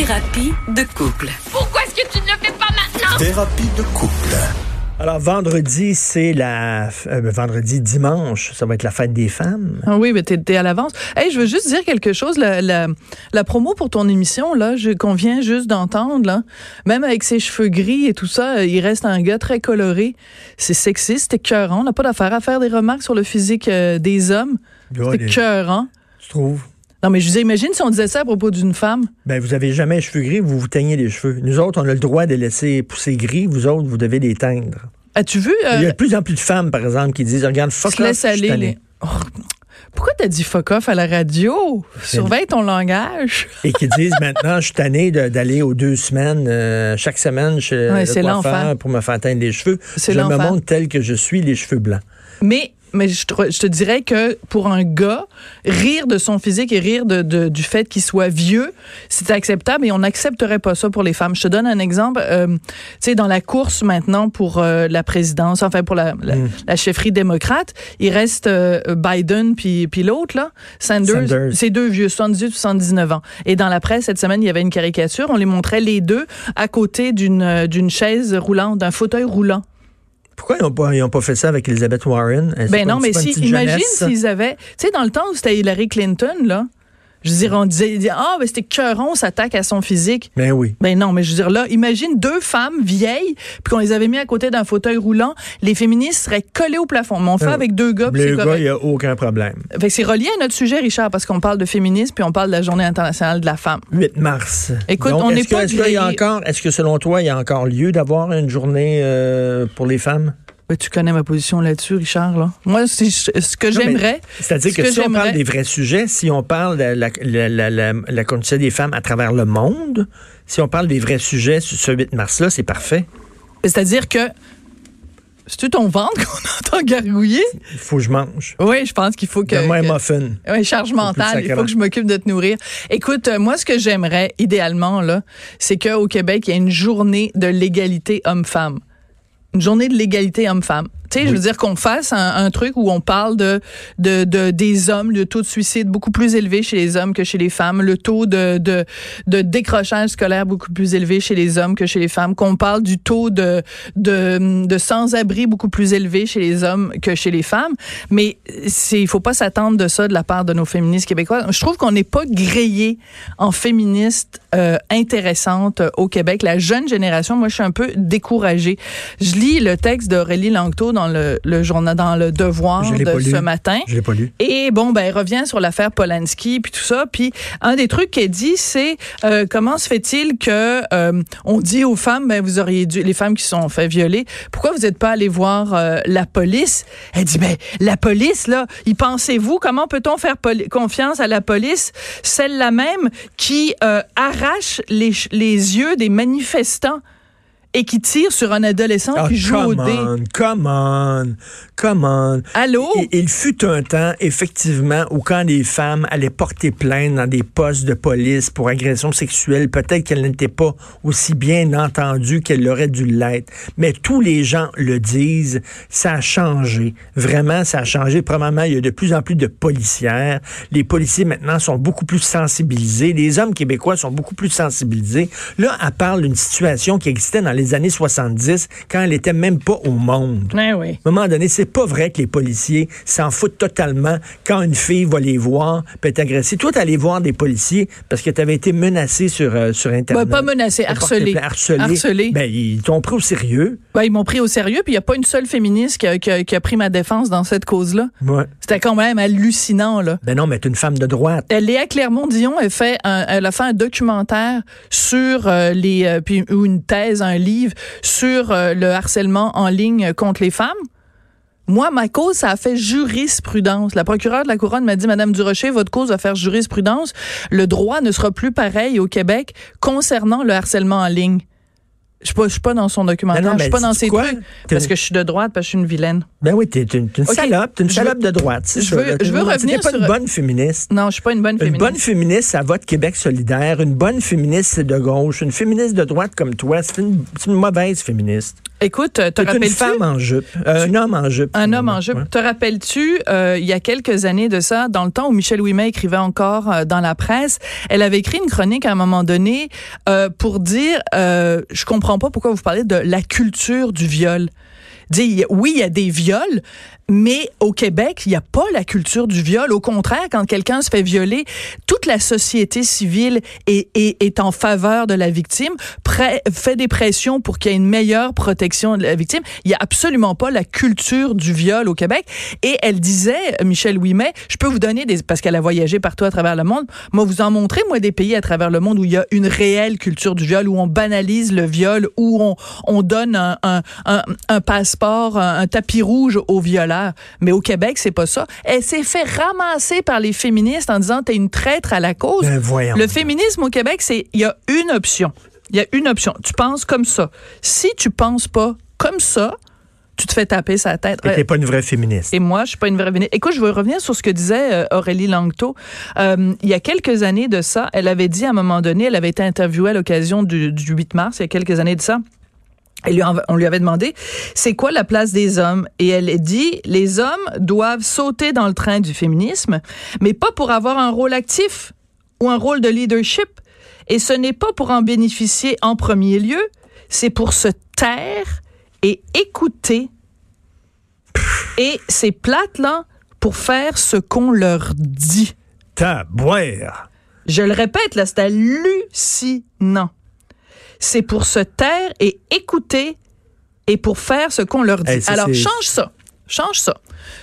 Thérapie de couple. Pourquoi est-ce que tu ne le fais pas maintenant? Thérapie de couple. Alors, vendredi, c'est la. euh, vendredi, dimanche, ça va être la fête des femmes. Ah oui, mais t'es, t'es à l'avance. Hey, je veux juste dire quelque chose. La, la, la promo pour ton émission, là, je, qu'on vient juste d'entendre, là, même avec ses cheveux gris et tout ça, il reste un gars très coloré. C'est sexiste, c'est écœurant. On n'a pas d'affaire à faire des remarques sur le physique euh, des hommes. C'est écœurant. Tu trouves? Non, mais je vous imagine si on disait ça à propos d'une femme. Ben, vous avez jamais les cheveux gris, vous vous teignez les cheveux. Nous autres, on a le droit de laisser pousser gris. Vous autres, vous devez les teindre. As-tu vu? euh, Il y a de plus en plus de femmes, par exemple, qui disent, regarde, fuck off, laisse je aller. les- Oh, Pourquoi t'as dit fuck off à la radio? Surveille ton langage. Et qui disent maintenant, je suis tanné d'aller aux deux semaines, euh, chaque semaine chez Ouais, le coiffeur pour me faire teindre les cheveux. C'est je me montre tel que je suis, les cheveux blancs. Mais, mais je, te, je te dirais que pour un gars, rire de son physique et rire de, de- du fait qu'il soit vieux, c'est acceptable et on n'accepterait pas ça pour les femmes. Je te donne un exemple. euh, tu sais, dans la course maintenant pour euh, la présidence, enfin pour la, la, la chefferie démocrate, il reste euh, Biden puis, puis l'autre, là, Sanders. Sanders. C'est deux vieux, 78, 79 ans. Et dans la presse, cette semaine, il y avait une caricature. On les montrait les deux à côté d'une euh, d'une chaise roulante, d'un fauteuil roulant. Pourquoi ils n'ont pas, ils ont pas fait ça avec Elizabeth Warren? Elle, Ben non, mais si, imagine s'ils avaient, tu sais, dans le temps où c'était Hillary Clinton, là, je veux dire, on disait, ah, ben c'était cœuron, s'attaque à son physique. Ben oui. Ben non, mais je veux dire, là, imagine deux femmes vieilles, puis qu'on les avait mis à côté d'un fauteuil roulant, les féministes seraient collés au plafond. Mais on fait Euh, avec deux gars, puis Le c'est gars, il n'y a aucun problème. Fait que c'est relié à notre sujet, Richard, parce qu'on parle de féminisme, puis on parle de la Journée internationale de la femme. 8 mars. Écoute, Donc, on n'est que- pas Est-ce est-ce que selon toi, il y a encore lieu d'avoir une journée euh, pour les femmes? Ben, tu connais ma position là-dessus, Richard, là. Moi, c'est ce que j'aimerais. C'est-à-dire ce que, si on parle des vrais sujets, si on parle de la, la, la, la, condition des femmes à travers le monde, si on parle des vrais sujets sur ce 8 mars-là, c'est parfait. C'est-à-dire que. C'est-tu ton ventre qu'on entend gargouiller? Il faut que je mange. Oui, je pense qu'il faut que. Donne-moi un que- muffin. Oui, charge mentale. Il faut que je m'occupe de te nourrir. Écoute, euh, moi, ce que j'aimerais, idéalement, là, c'est qu'au Québec, il y ait une journée de l'égalité homme-femme. Une journée de l'égalité homme-femme. Tu sais, je veux dire qu'on fasse un, un truc où on parle de, de, de des hommes, le taux de suicide beaucoup plus élevé chez les hommes que chez les femmes, le taux de, de, de décrochage scolaire beaucoup plus élevé chez les hommes que chez les femmes, qu'on parle du taux de, de, de sans-abri beaucoup plus élevé chez les hommes que chez les femmes. Mais c'est, il faut pas s'attendre de ça de la part de nos féministes québécois. Je trouve qu'on n'est pas grillé en féministes euh, intéressantes au Québec. La jeune génération, moi, je suis un peu découragée. Je lis le texte d'Aurélie Langto dans le, le journal, dans le Devoir Je de ce matin. Je l'ai pas lu. Et bon, ben, elle revient sur l'affaire Polanski puis tout ça. Puis un des trucs qu'elle dit, c'est euh, comment se fait-il que euh, on dit aux femmes, ben vous auriez dû, les femmes qui sont fait violer, pourquoi vous n'êtes pas allé voir euh, la police? Elle dit, ben la police là, y pensez-vous? Comment peut-on faire confiance à la police, celle-là même qui euh, arrache les, les yeux des manifestants et qui tire sur un adolescent Ah, qui joue au come dé. on, come on, come on. Allô? Il, il fut un temps, effectivement, où quand les femmes allaient porter plainte dans des postes de police pour agression sexuelle, peut-être qu'elles n'étaient pas aussi bien entendues qu'elles l'auraient dû l'être. Mais tous les gens le disent, ça a changé. Vraiment, ça a changé. Premièrement, il y a de plus en plus de policières. Les policiers, maintenant, sont beaucoup plus sensibilisés. Les hommes québécois sont beaucoup plus sensibilisés. Là, elle parle d'une situation qui existait dans les années 70, quand elle était même pas au monde. Ouais, oui. À un moment donné, c'est pas vrai que les policiers s'en foutent totalement quand une fille va les voir peut être agressée. Toi, allé voir des policiers parce que tu avais été menacé sur, euh, sur Internet. Ben, pas menacé, harcelé. Harcelé. Harcelé. Ben, ils t'ont pris au sérieux. Ben, ils m'ont pris au sérieux, puis il n'y a pas une seule féministe qui a, qui a- qui a pris ma défense dans cette cause-là. Ouais. C'était quand même hallucinant, là. Ben non, mais t'es une femme de droite. Euh, Léa Clermont-Dion elle fait un- elle a fait un documentaire sur euh, les euh, puis ou une thèse un livre sur euh, le harcèlement en ligne contre les femmes. Moi, ma cause, ça a fait jurisprudence. La procureure de la Couronne m'a dit, Madame Durocher, votre cause va faire jurisprudence. Le droit ne sera plus pareil au Québec concernant le harcèlement en ligne. Je suis pas, je suis pas dans son documentaire, Non, non, je suis pas dans ses quoi? trucs. Parce que je suis de droite, parce que je suis une vilaine. Ben oui, t'es une, une salope, t'es une salope veux- de droite. je veux- je veux une- revenir pas sur- une bonne féministe. Non, je suis pas une bonne Une féministe. bonne féministe, ça vote Québec solidaire. Une bonne féministe, c'est de gauche. Une féministe de droite comme toi, c'est une, c'est une mauvaise féministe. Écoute, te T'es une rappelles-tu? femme en jupe. Euh, un homme en jupe. Un homme en jupe. Ouais. Te rappelles-tu, euh, il y a quelques années de ça, dans le temps où Michel Ouimet écrivait encore euh, dans la presse, elle avait écrit une chronique à un moment donné euh, pour dire, euh, je comprends pas pourquoi vous parlez de la culture du viol. Dit, oui, il y a des viols, mais au Québec, il n'y a pas la culture du viol. Au contraire, quand quelqu'un se fait violer, toute la société civile est, est, est en faveur de la victime, prêt- fait des pressions pour qu'il y ait une meilleure protection de la victime. Il n'y a absolument pas la culture du viol au Québec. Et elle disait, Michel Ouimet, je peux vous donner des... Parce qu'elle a voyagé partout à travers le monde. Moi, vous en montrer, moi, des pays à travers le monde où il y a une réelle culture du viol, où on banalise le viol, où on, on donne un, un, un, passeport, un, tapis rouge aux Mais au Québec, c'est pas ça. Elle s'est fait ramasser par les féministes en disant t'es une traître à la cause. Ben. Le féminisme au Québec, c'est il y a une option. Il y a une option. Tu penses comme ça. Si tu penses pas comme ça, tu te fais taper sa tête. Et t'es pas une vraie féministe. Et moi, je suis pas une vraie féministe. Écoute, je veux revenir sur ce que disait euh, Aurélie Langto. Euh, il y a quelques années de ça, elle avait dit à un moment donné, elle avait été interviewée à l'occasion du, du 8 mars, il y a quelques années de ça. Et lui, on lui avait demandé, c'est quoi la place des hommes? Et elle a dit, les hommes doivent sauter dans le train du féminisme, mais pas pour avoir un rôle actif ou un rôle de leadership. Et ce n'est pas pour en bénéficier en premier lieu, c'est pour se taire et écouter. Et ces plates-là, pour faire ce qu'on leur dit. Taboire. Je le répète, là, c'est hallucinant. C'est pour se taire et écouter et pour faire ce qu'on leur dit. Hey, ça, Alors, change ça. Change ça.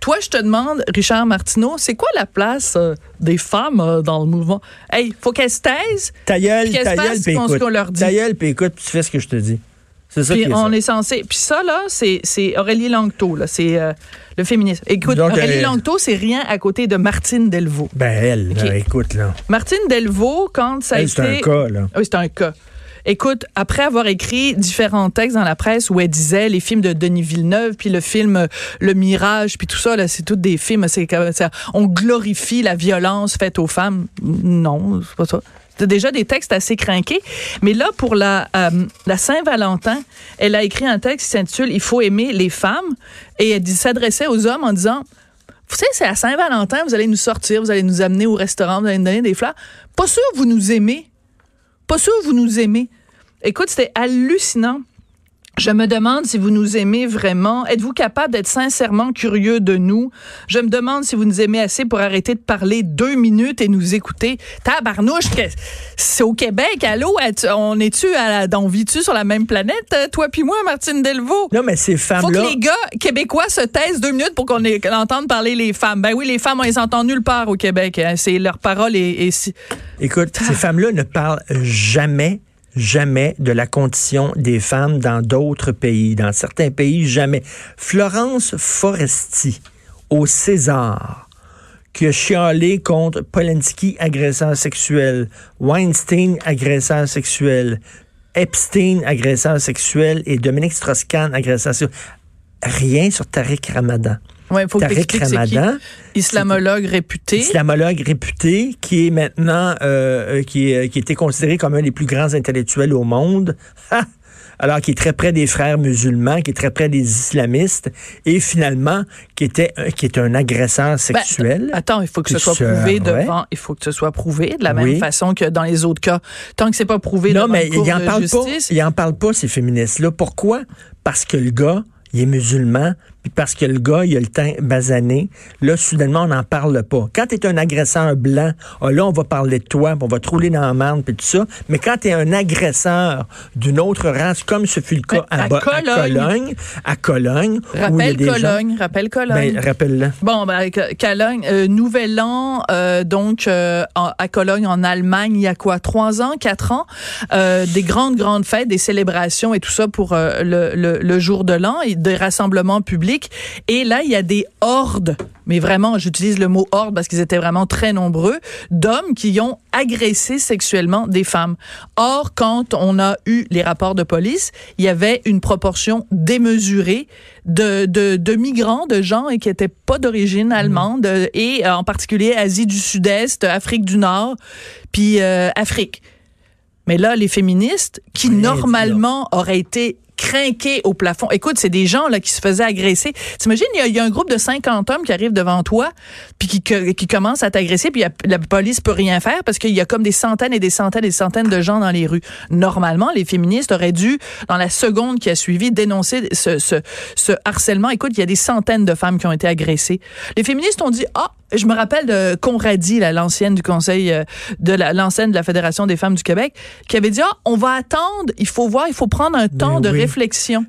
Toi, je te demande, Richard Martineau, c'est quoi la place euh, des femmes euh, dans le mouvement? Hey, faut qu'elles se taisent. Ta gueule, ta gueule, puis écoute. qu'on leur dit. Ta gueule, puis écoute, puis tu fais ce que je te dis. C'est ça Puis qui est on ça. est censé. Puis ça, là, c'est, Aurélie Langto, là. C'est euh, le féminisme. Écoute, Donc, Aurélie Langto, c'est rien à côté de Martine Delvaux. Ben, elle, là, écoute, là. Martine Delvaux, quand ça a Elle, été. c'est un cas, là. Oui, c'est un cas. Écoute, après avoir écrit différents textes dans la presse où elle disait les films de Denis Villeneuve, puis le film euh, Le Mirage, puis tout ça, là, c'est tous des films, c'est on glorifie la violence faite aux femmes. Non, c'est pas ça. Déjà des textes assez craqués. Mais là, pour la, euh, la Saint-Valentin, elle a écrit un texte qui s'intitule Il faut aimer les femmes. Et elle s'adressait aux hommes en disant vous savez, c'est à Saint-Valentin, vous allez nous sortir, vous allez nous amener au restaurant, vous allez nous donner des fleurs. Pas sûr vous nous aimez. Pas sûr vous nous aimez. Écoute, c'était hallucinant. Je me demande si vous nous aimez vraiment. Êtes-vous capable d'être sincèrement curieux de nous? Je me demande si vous nous aimez assez pour arrêter de parler deux minutes et nous écouter. Tabarnouche, que- c'est au Québec, allô? On est-tu à la, on vit-tu sur la même planète, euh, toi puis moi, Martine Delvaux? Non, mais ces Faut femmes-là. que les gars québécois se taisent deux minutes pour qu'on entende parler les femmes. Ben oui, les femmes, on les entend nulle part au Québec. hein. C'est leur parole et, et si- Écoute, ces femmes-là ne parlent jamais, jamais de la condition des femmes dans d'autres pays. Dans certains pays, jamais. Florence Foresti, au César, qui a chialé contre Polanski, agresseur sexuel, Weinstein, agresseur sexuel, Epstein, agresseur sexuel, et Dominique Strauss-Kahn, agresseur sexuel. Rien sur Tariq Ramadan. Faut que Tariq qui. Ramadan, Islamologue réputé. islamologue réputé qui est maintenant euh, euh, qui, est- qui était considéré comme un des plus grands intellectuels au monde. Alors qui est très près des frères musulmans, qui est très près des islamistes et finalement qui était euh, qui est un agresseur Ben, sexuel. attends, il faut que ce soit prouvé ouais. devant. Il faut que ce soit prouvé de la même Oui. façon que dans les autres cas. Tant que c'est pas prouvé non devant mais il en de parle justice. pas. Il en parle pas ces féministes là. Pourquoi? Parce que le gars il est musulman, parce que le gars, il a le teint basané, là, soudainement, on n'en parle pas. Quand tu es un agresseur blanc, ah, là, on va parler de toi, on va te rouler dans la marde, puis tout ça. Mais quand tu es un agresseur d'une autre race, comme ce fut le cas à, à Bo- à Cologne. Cologne, à Cologne, où il y a Rappelle des gens- Cologne, rappelle Cologne. Ben, rappelle-le. Bon, ben, euh, Cologne, euh, Nouvel An, euh, donc euh, à Cologne, en Allemagne, il y a quoi, trois ans, quatre ans, des grandes, grandes fêtes, des célébrations et tout ça pour le, le, le jour de l'an et des rassemblements publics. Et là, il y a des hordes, mais vraiment, j'utilise le mot horde parce qu'ils étaient vraiment très nombreux, d'hommes qui ont agressé sexuellement des femmes. Or, quand on a eu les rapports de police, il y avait une proportion démesurée de, de, de migrants, de gens qui étaient pas d'origine allemande euh, et euh, en particulier Asie du Sud-Est, Afrique du Nord, puis euh, Afrique. Mais là, les féministes, qui normalement auraient été crinqués au plafond. Écoute, c'est des gens là qui se faisaient agresser. T'imagines, il y, a- il y a un groupe de 50 hommes qui arrivent devant toi, puis qui, qui commencent à t'agresser, puis la police peut rien faire parce qu'il y a comme des centaines et des centaines et des centaines de gens dans les rues. Normalement, les féministes auraient dû, dans la seconde qui a suivi, dénoncer ce, ce, ce harcèlement. Écoute, il y a des centaines de femmes qui ont été agressées. Les féministes ont dit, ah, je me rappelle de Conradi, l'ancienne du Conseil euh, de la, l'ancienne de la Fédération des femmes du Québec, qui avait dit, ah, on va attendre, il faut voir, il faut prendre un temps de oui. réflexion.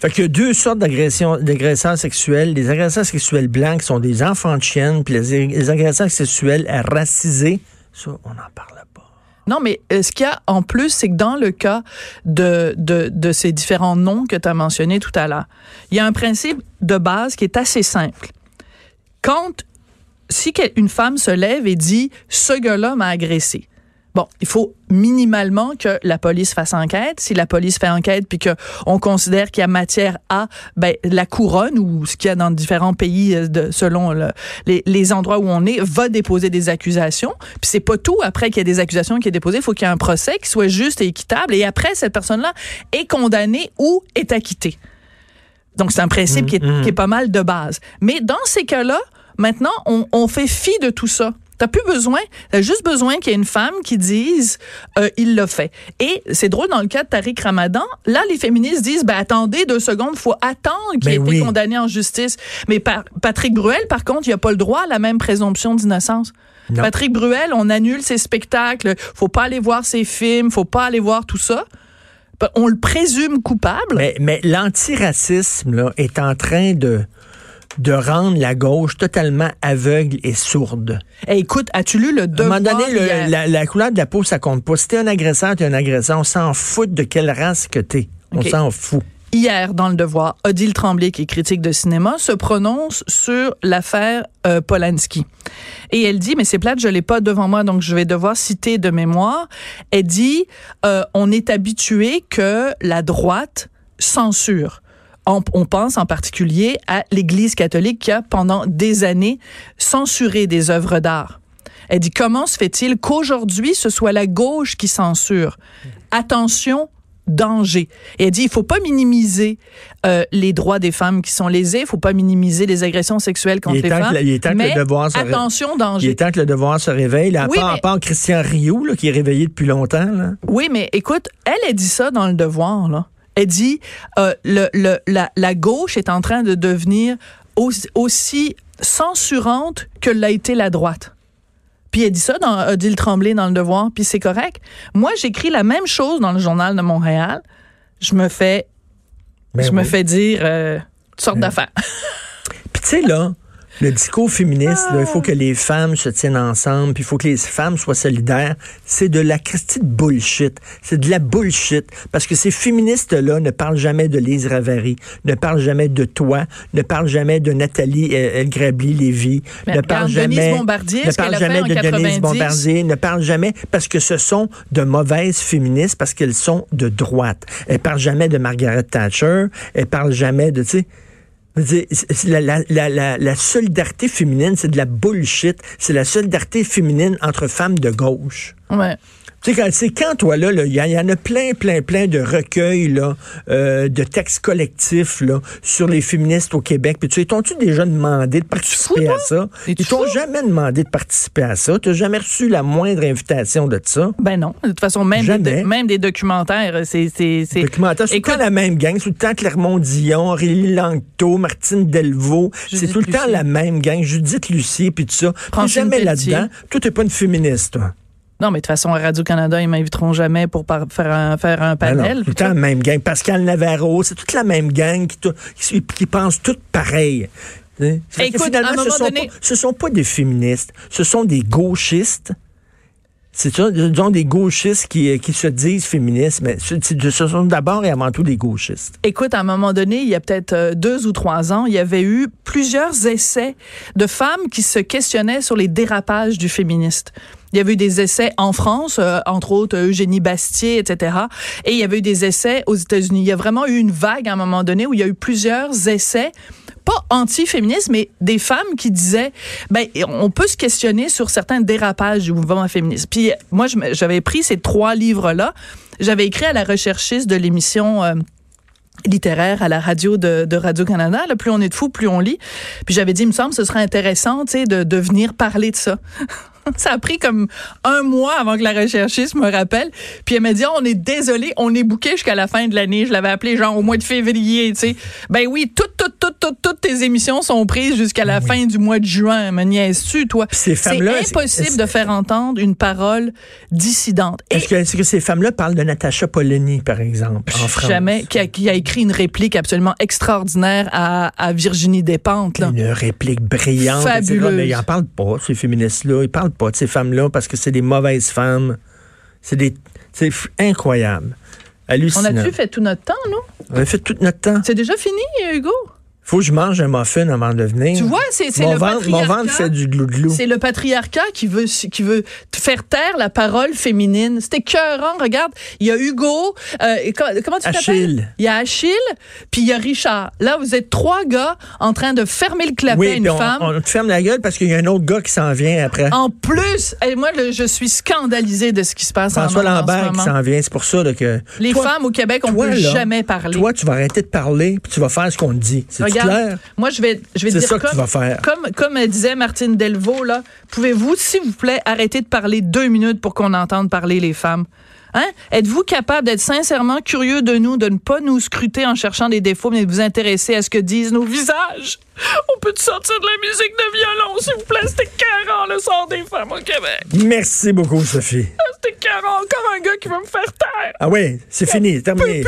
Fait qu'il y a deux sortes d'agressions, d'agresseurs sexuels. Les agresseurs sexuels blancs qui sont des enfants de chienne, puis les, les agresseurs sexuels racisés, ça, on n'en parle pas. Non, mais euh, ce qu'il y a en plus, c'est que dans le cas de, de, de ces différents noms que tu as mentionnés tout à l'heure, il y a un principe de base qui est assez simple. Quand, si une femme se lève et dit « ce gars-là m'a agressé », Bon, il faut minimalement que la police fasse enquête. Si la police fait enquête puis que on considère qu'il y a matière à ben, la couronne ou ce qu'il y a dans différents pays euh, de, selon le- les, les endroits où on est, va déposer des accusations. Puis c'est pas tout. Après qu'il y ait des accusations qui est déposées, il faut qu'il y ait un procès qui soit juste et équitable. Et après, cette personne-là est condamnée ou est acquittée. Donc, c'est un principe qui, est, qui est pas mal de base. Mais dans ces cas-là, maintenant, on, on fait fi de tout ça. T'as plus besoin, t'as juste besoin qu'il y ait une femme qui dise euh, il l'a fait. Et c'est drôle dans le cas de Tariq Ramadan, là les féministes disent ben attendez deux secondes, faut attendre qu'il ait Ben été oui. condamné en justice. Mais par- Patrick Bruel par contre, il a pas le droit à la même présomption d'innocence. Non. Patrick Bruel, on annule ses spectacles, faut pas aller voir ses films, faut pas aller voir tout ça. Ben, On le présume coupable. Mais, mais l'antiracisme est en train de, de rendre la gauche totalement aveugle et sourde. Eh, écoute, as-tu lu le À un devoir moment donné, le- la, la couleur de la peau, ça compte pas. Si t'es un agresseur, t'es un agresseur. On s'en fout de quelle race que t'es. On s'en fout. Hier, dans le Devoir, Odile Tremblay, qui est critique de cinéma, se prononce sur l'affaire euh, Polanski. Et elle dit, mais c'est plate, je l'ai pas devant moi, donc je vais devoir citer de mémoire. Elle dit, euh, on est habitué que la droite censure. On, on pense en particulier à l'Église catholique qui a pendant des années censuré des œuvres d'art. Elle dit comment se fait-il qu'aujourd'hui ce soit la gauche qui censure? Attention, danger. Et elle dit il faut pas minimiser euh, les droits des femmes qui sont lésées, il faut pas minimiser les agressions sexuelles contre Il les femmes. il est temps que le mais devoir se ré- attention, Il danger. est temps que le devoir se réveille. Là, à, Oui, à part Christian Rioux, là, qui est réveillé depuis longtemps. Là. Oui, mais écoute, elle, elle dit ça dans le devoir, là. Elle dit, euh, le, le, la, la gauche est en train de devenir aussi, aussi censurante que l'a été la droite. Puis elle dit ça dans Odile Tremblay dans le devoir, puis c'est correct. Moi, j'écris la même chose dans le journal de Montréal. Je me fais, Ben je me fais dire euh, toutes sortes d'affaires. Puis tu sais, là, le discours féministe, là, il faut que les femmes se tiennent ensemble, puis il faut que les femmes soient solidaires. C'est de la Christie de bullshit. C'est de la bullshit. Parce que ces féministes-là ne parlent jamais de Lise Ravary, ne parlent jamais de toi, ne parlent jamais de Nathalie euh, El Grabli-Lévy, ne parlent Denise jamais, Bombardier, ne parlent jamais de 90. Denise Bombardier, ne parlent jamais parce que ce sont de mauvaises féministes parce qu'elles sont de droite. Elles parlent jamais de Margaret Thatcher, elles parlent jamais de, tu sais, la, la, la, la solidarité féminine, c'est de la bullshit. C'est la solidarité féminine entre femmes de gauche. Ouais. Tu sais, quand, c'est quand, toi, là, il y, y en a plein, plein, plein de recueils, là, euh, de textes collectifs, là, sur les féministes au Québec. Puis tu sais, t'ont-tu déjà demandé de participer fou, à ça? Ils t'ont jamais demandé de participer à ça. T'as jamais reçu la moindre invitation de ça? Ben non. De toute façon, même, des, même des documentaires, c'est. c'est, c'est- tout le temps la même gang, c'est tout le temps Clermont Dion, Aurélie Langto, Martine Delvaux. C'est tout le temps la même gang. Judith Lucie, puis tout ça. T'es jamais là-dedans. Toi, t'es pas une féministe, toi. Non, mais de toute façon, à Radio-Canada, ils m'inviteront jamais pour faire un, faire un non, panel. tout le temps la même gang. Pascal Navarro, c'est toute la même gang qui, tout- qui, qui pense toutes pareil. Fait que Écoute, finalement, à un ce moment sont, donné- pas, ce sont pas des féministes, ce sont des gauchistes. C'est ça, disons des gauchistes qui, qui se disent féministes, mais ce, ce sont d'abord et avant tout des gauchistes. Écoute, à un moment donné, il y a peut-être euh, deux ou trois ans, il y avait eu plusieurs essais de femmes qui se questionnaient sur les dérapages du féministe. Il y avait eu des essais en France, euh, entre autres Eugénie Bastier, etc. Et il y avait eu des essais aux États-Unis. Il y a vraiment eu une vague à un moment donné où il y a eu plusieurs essais pas anti-féministes, mais des femmes qui disaient, ben, on peut se questionner sur certains dérapages du mouvement féministe. Puis moi, j'avais pris ces trois livres-là. J'avais écrit à la recherchiste de l'émission euh, littéraire à la radio de, Radio-Canada. Plus on est de fous, plus on lit. Puis j'avais dit, il me semble, ce serait intéressant de, de venir parler de ça. ça a pris comme un mois avant que la recherchiste me rappelle. Puis elle m'a dit, oh, on est désolé, on est bouqué jusqu'à la fin de l'année. Je l'avais appelé genre au mois de février, tu sais. Ben oui, toutes, toutes, toutes, toutes, toutes tes émissions sont prises jusqu'à la fin du mois de juin. Me niaises-tu, toi? C'est impossible de faire entendre une parole dissidente. Est-ce que, est que, ces femmes-là parlent de Natacha Polony, par exemple, en France? Jamais. Qui a, qui a, écrit une réplique absolument extraordinaire à, à Virginie Despentes. Là. Une réplique brillante. Fabuleuse. Mais ils n'en parlent pas, ces féministes-là. Ils parlent pas de ces femmes-là parce que c'est des mauvaises femmes. C'est des, c'est incroyable. Hallucinant. On a-tu fait tout notre temps, non? On a fait tout notre temps. C'est déjà fini, Hugo? Faut que je mange un muffin avant de venir. Tu vois, c'est le ventre, Mon ventre fait du glou-glou. C'est le patriarcat qui veut, qui veut faire taire la parole féminine. C'était cœurant. Regarde, il y a Hugo. Euh, comment tu t'appelles? Il y a Achille, puis il y a Richard. Là, vous êtes trois gars en train de fermer le clapet à une on, femme. on te ferme la gueule parce qu'il y a un autre gars qui s'en vient après. En plus, et moi, je suis scandalisée de ce qui se passe François en, Lambert qui s'en vient. C'est pour ça que... Les femmes au Québec, on ne peut jamais parler. Toi, tu vas arrêter de parler puis tu vas faire ce qu'on te dit. C'est clair? Moi, je vais, je vais dire ça que tu vas faire. Comme, comme disait Martine Delvaux, là, pouvez-vous, s'il vous plaît, arrêter de parler deux minutes pour qu'on entende parler les femmes? Hein? Êtes-vous capable d'être sincèrement curieux de nous, de ne pas nous scruter en cherchant des défauts, mais de vous intéresser à ce que disent nos visages? On peut sortir de la musique de violon, s'il vous plaît? C'était carrant, le sort des femmes au Québec. Merci beaucoup, Sophie. C'était carrant. Encore un gars qui veut me faire taire. Ah oui, c'est fini, terminé.